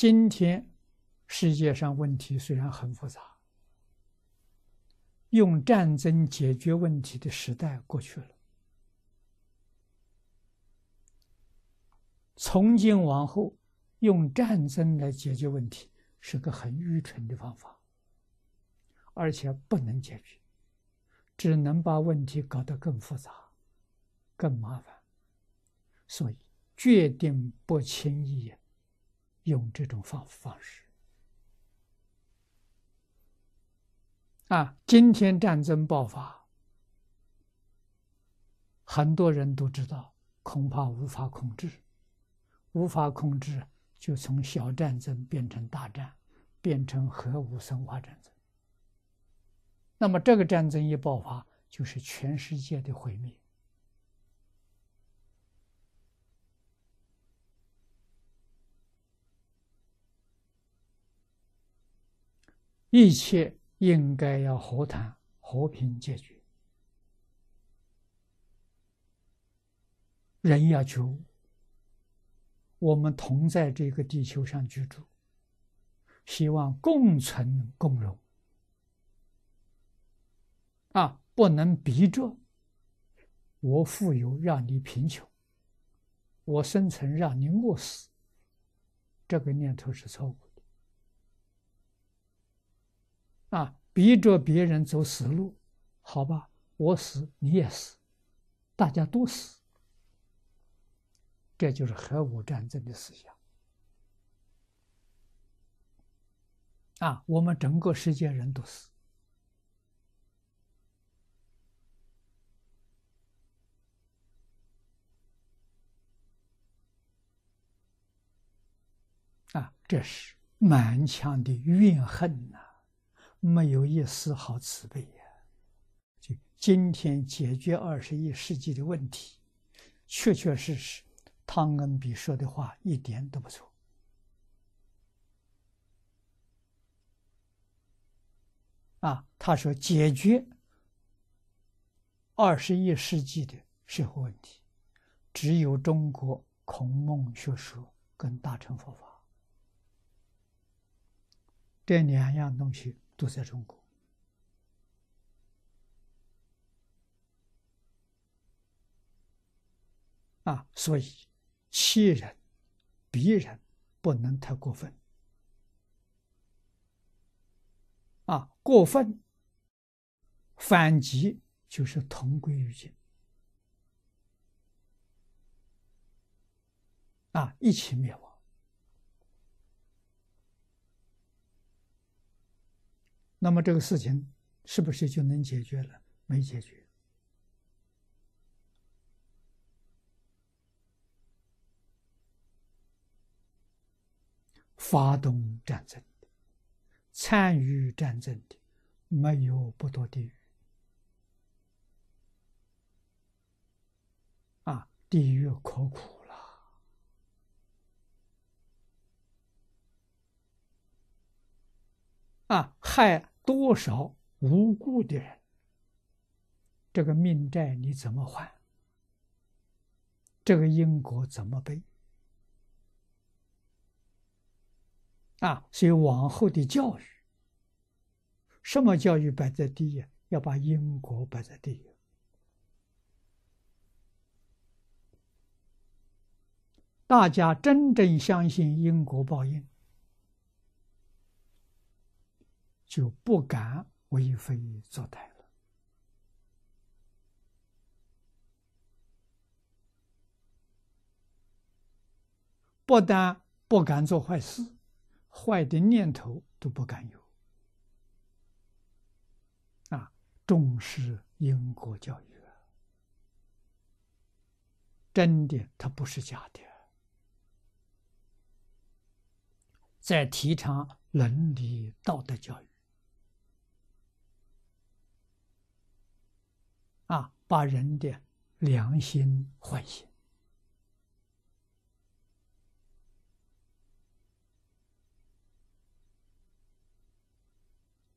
今天世界上问题虽然很复杂，用战争解决问题的时代过去了。从今往后，用战争来解决问题是个很愚蠢的方法，而且不能解决，只能把问题搞得更复杂、更麻烦。所以，决定不轻易用这种方方式。啊，今天战争爆发，很多人都知道，恐怕无法控制。无法控制，就从小战争变成大战，变成核武生化战争。那么这个战争一爆发，就是全世界的毁灭。一切应该要和谈、和平解决，人要求。我们同在这个地球上居住，希望共存共荣。啊，不能逼着我富有让你贫穷，我生存让你饿死，这个念头是错误啊，逼着别人走死路，好吧，我死你也死，大家都死。这就是核武战争的思想啊！我们整个世界人都死啊！这是满腔的怨恨呐，没有一丝毫慈悲呀！就今天解决二十一世纪的问题，确确实实。汤恩比说的话一点都不错啊！他说：“解决二十一世纪的社会问题，只有中国孔孟学说跟大乘佛法这两样东西都在中国啊，所以。”欺人、逼人，不能太过分。啊，过分反击就是同归于尽。啊，一起灭亡。那么这个事情是不是就能解决了？没解决。发动战争的、参与战争的，没有不堕地狱。啊，地狱可苦了！啊，害多少无辜的人，这个命债你怎么还？这个因果怎么背？啊，所以往后的教育，什么教育摆在第一？要把因果摆在第一。大家真正相信因果报应，就不敢为非作歹了。不但不敢做坏事。坏的念头都不敢有，啊，重视因果教育，真的，它不是假的，在提倡伦理道德教育，啊，把人的良心唤醒。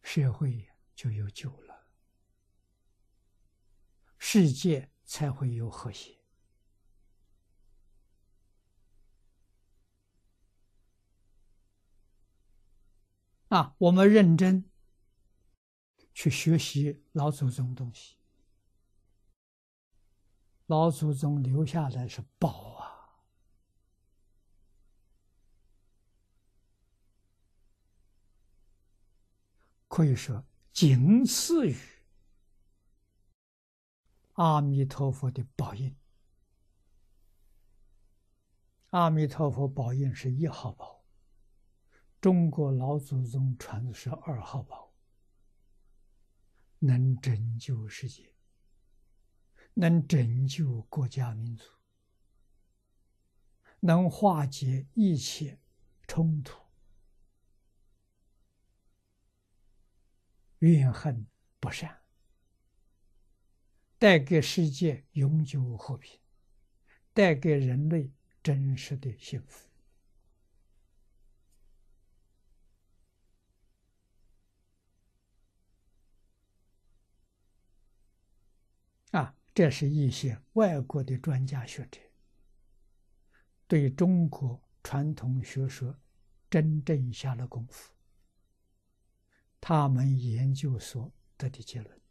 社会就有救了，世界才会有和谐。啊，我们认真去学习老祖宗东西，老祖宗留下来是宝啊，可以说仅次于阿弥陀佛的宝印。阿弥陀佛宝印是一号宝。中国老祖宗传的是二号宝，能拯救世界，能拯救国家民族，能化解一切冲突、怨恨、不善，带给世界永久和平，带给人类真实的幸福。这是一些外国的专家学者对中国传统学说真正下了功夫，他们研究所得的结论。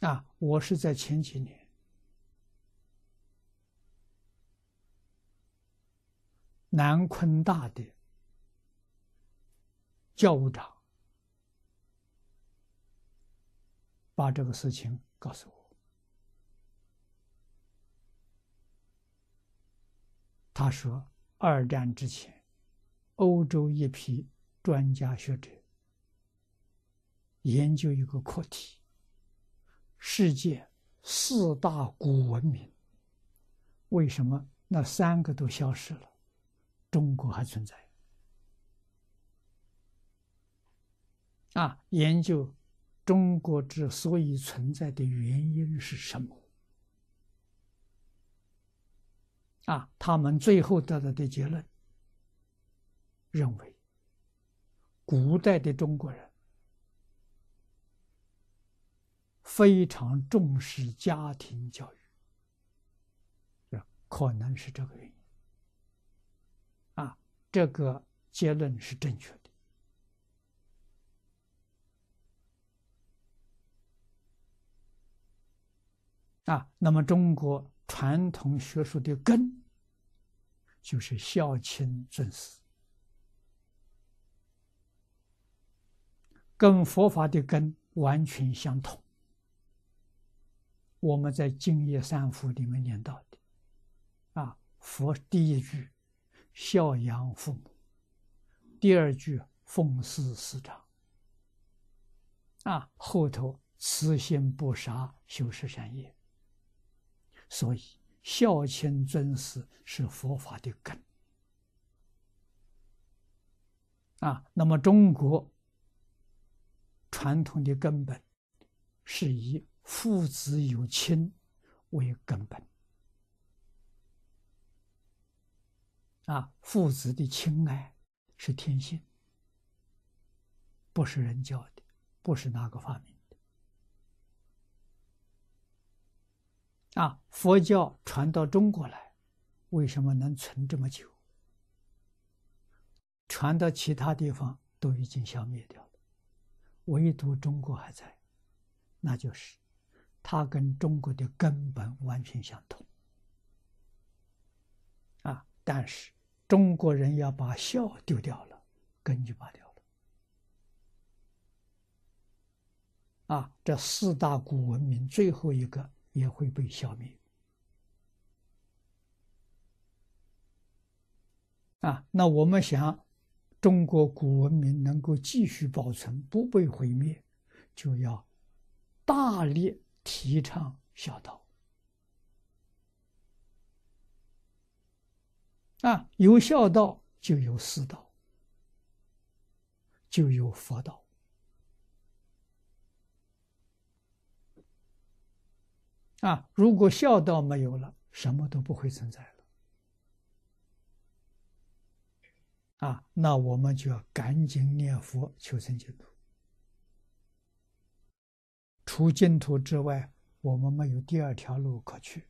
啊，我是在前几年。南昆大的教务长把这个事情告诉我，他说，二战之前，欧洲一批专家学者研究一个课题：世界四大古文明，为什么那三个都消失了？中国还存在啊！研究中国之所以存在的原因是什么？啊，他们最后得到的结论认为，古代的中国人非常重视家庭教育，可能是这个原因。这个结论是正确的啊。那么，中国传统学术的根就是孝亲尊师，跟佛法的根完全相同。我们在《净业三福》里面念到的啊，佛第一句。孝养父母，第二句奉事师长，啊，后头慈心不杀，修持善业。所以孝亲尊师是佛法的根，啊，那么中国传统的根本是以父子有亲为根本。啊，父子的亲爱是天性，不是人教的，不是哪个发明的。啊，佛教传到中国来，为什么能存这么久？传到其他地方都已经消灭掉了，唯独中国还在，那就是它跟中国的根本完全相同。但是。中国人要把孝丢掉了，根就拔掉了。啊，这四大古文明最后一个也会被消灭。啊，那我们想，中国古文明能够继续保存，不被毁灭，就要大力提倡孝道。啊，有孝道就有师道，就有佛道。啊，如果孝道没有了，什么都不会存在了。啊，那我们就要赶紧念佛求生净土。除净土之外，我们没有第二条路可去。